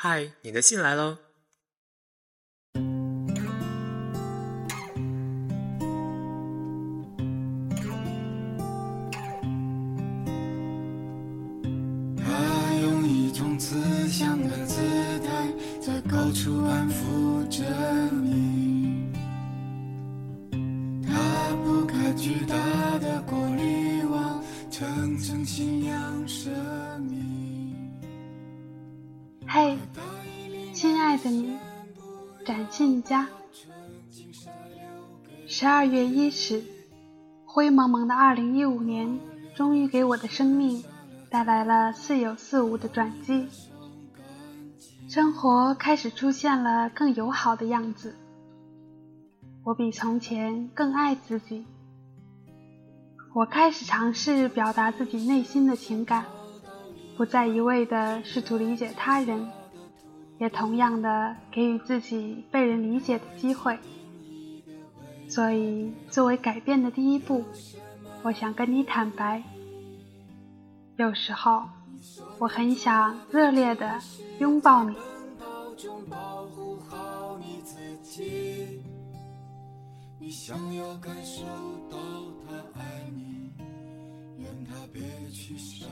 嗨，你的信来喽。他用一种慈祥的姿态，在高处安抚着你。他不看巨大的过滤网，层层信仰生命。嘿，亲爱的你，展信佳。十二月伊始，灰蒙蒙的二零一五年，终于给我的生命带来了似有似无的转机。生活开始出现了更友好的样子，我比从前更爱自己。我开始尝试表达自己内心的情感。不再一味的试图理解他人，也同样的给予自己被人理解的机会。所以，作为改变的第一步，我想跟你坦白：有时候，我很想热烈的拥抱你。你想要感受到他爱你，愿他别去伤。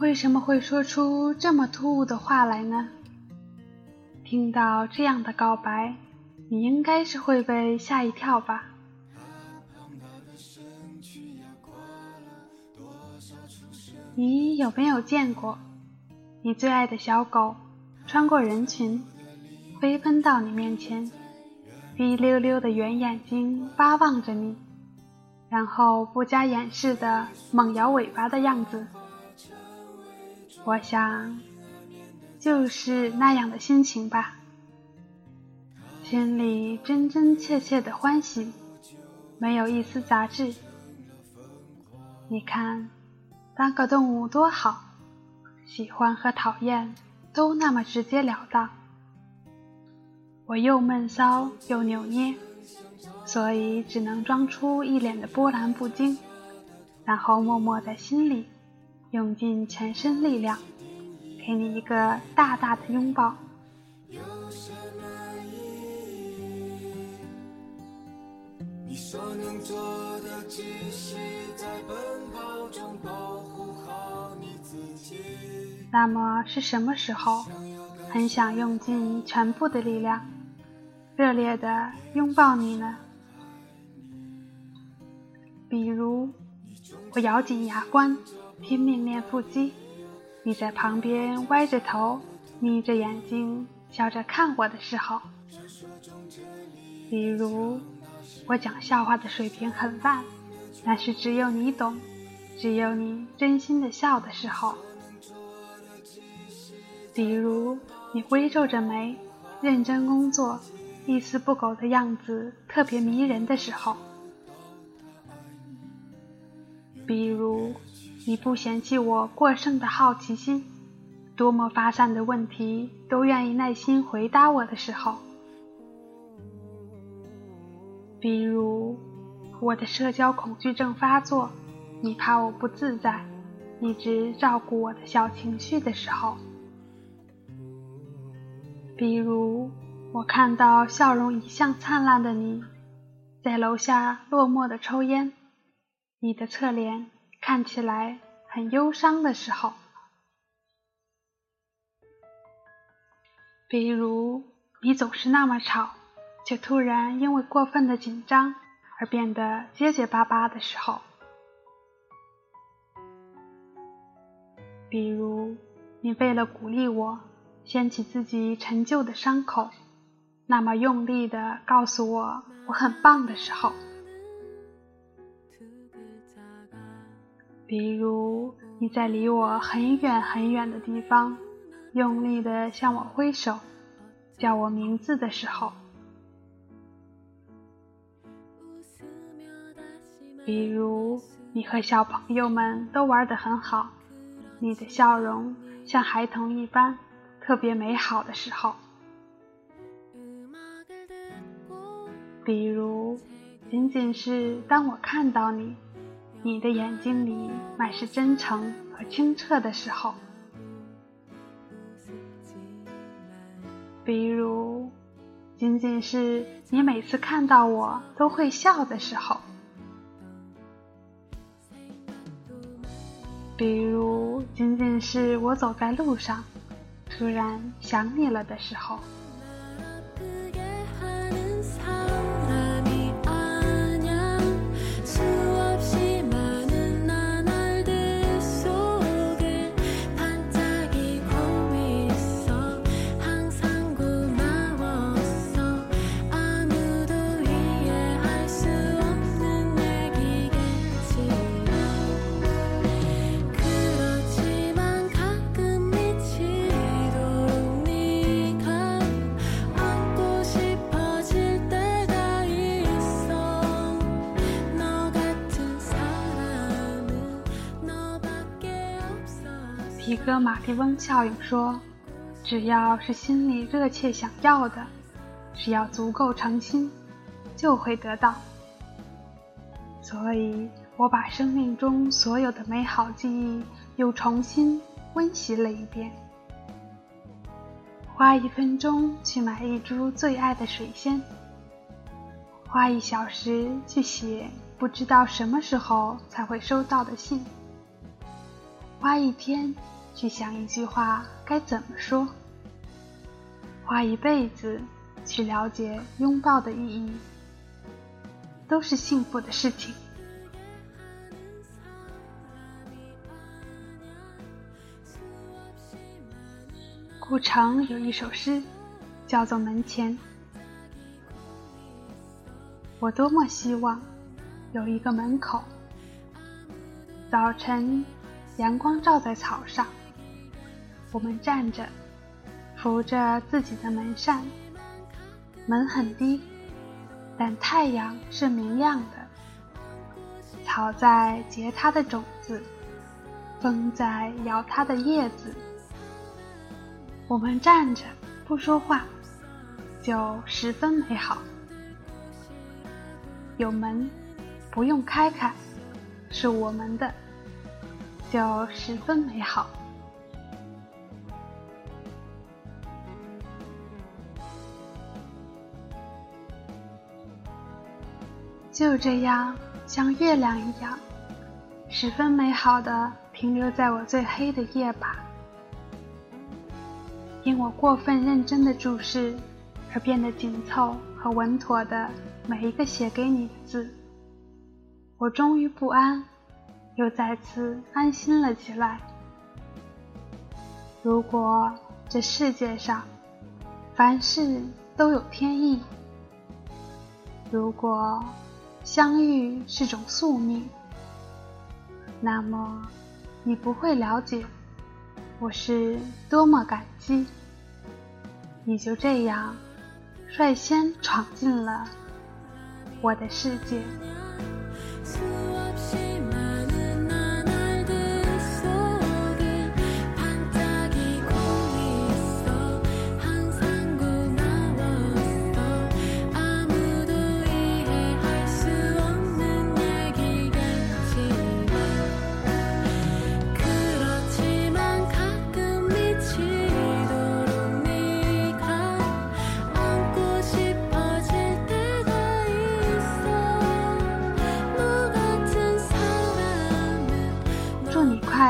为什么会说出这么突兀的话来呢？听到这样的告白，你应该是会被吓一跳吧？你有没有见过你最爱的小狗穿过人群，飞奔到你面前，滴溜溜的圆眼睛巴望着你，然后不加掩饰的猛摇尾巴的样子？我想，就是那样的心情吧，心里真真切切的欢喜，没有一丝杂质。你看，当个动物多好，喜欢和讨厌都那么直截了当。我又闷骚又扭捏，所以只能装出一脸的波澜不惊，然后默默在心里。用尽全身力量，给你一个大大的拥抱。那么是什么时候，很想用尽全部的力量，热烈的拥抱你呢？比如，我咬紧牙关。拼命练腹肌，你在旁边歪着头，眯着眼睛笑着看我的时候。比如，我讲笑话的水平很烂，但是只有你懂，只有你真心的笑的时候。比如，你微皱着眉，认真工作，一丝不苟的样子特别迷人的时候。比如。你不嫌弃我过剩的好奇心，多么发散的问题都愿意耐心回答我的时候。比如我的社交恐惧症发作，你怕我不自在，一直照顾我的小情绪的时候。比如我看到笑容一向灿烂的你，在楼下落寞的抽烟，你的侧脸。看起来很忧伤的时候，比如你总是那么吵，却突然因为过分的紧张而变得结结巴巴的时候，比如你为了鼓励我，掀起自己陈旧的伤口，那么用力的告诉我我很棒的时候。比如你在离我很远很远的地方，用力的向我挥手，叫我名字的时候；比如你和小朋友们都玩得很好，你的笑容像孩童一般，特别美好的时候；比如仅仅是当我看到你。你的眼睛里满是真诚和清澈的时候，比如，仅仅是你每次看到我都会笑的时候；比如，仅仅是我走在路上，突然想你了的时候。马蒂翁效应说：“只要是心里热切想要的，只要足够诚心，就会得到。”所以，我把生命中所有的美好记忆又重新温习了一遍。花一分钟去买一株最爱的水仙，花一小时去写不知道什么时候才会收到的信，花一天。去想一句话该怎么说，花一辈子去了解拥抱的意义，都是幸福的事情。顾城有一首诗，叫做《门前》。我多么希望有一个门口，早晨阳光照在草上。我们站着，扶着自己的门扇，门很低，但太阳是明亮的。草在结它的种子，风在摇它的叶子。我们站着不说话，就十分美好。有门，不用开开，是我们的，就十分美好。就这样，像月亮一样，十分美好的停留在我最黑的夜吧。因我过分认真的注视，而变得紧凑和稳妥的每一个写给你的字，我终于不安，又再次安心了起来。如果这世界上凡事都有天意，如果。相遇是种宿命，那么你不会了解我是多么感激，你就这样率先闯进了我的世界。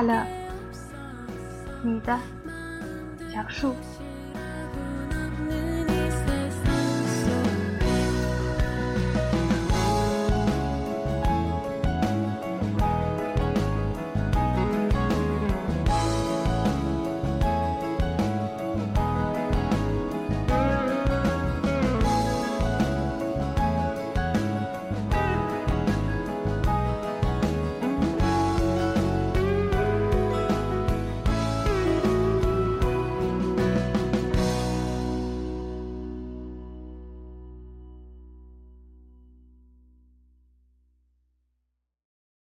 快乐，你的小树。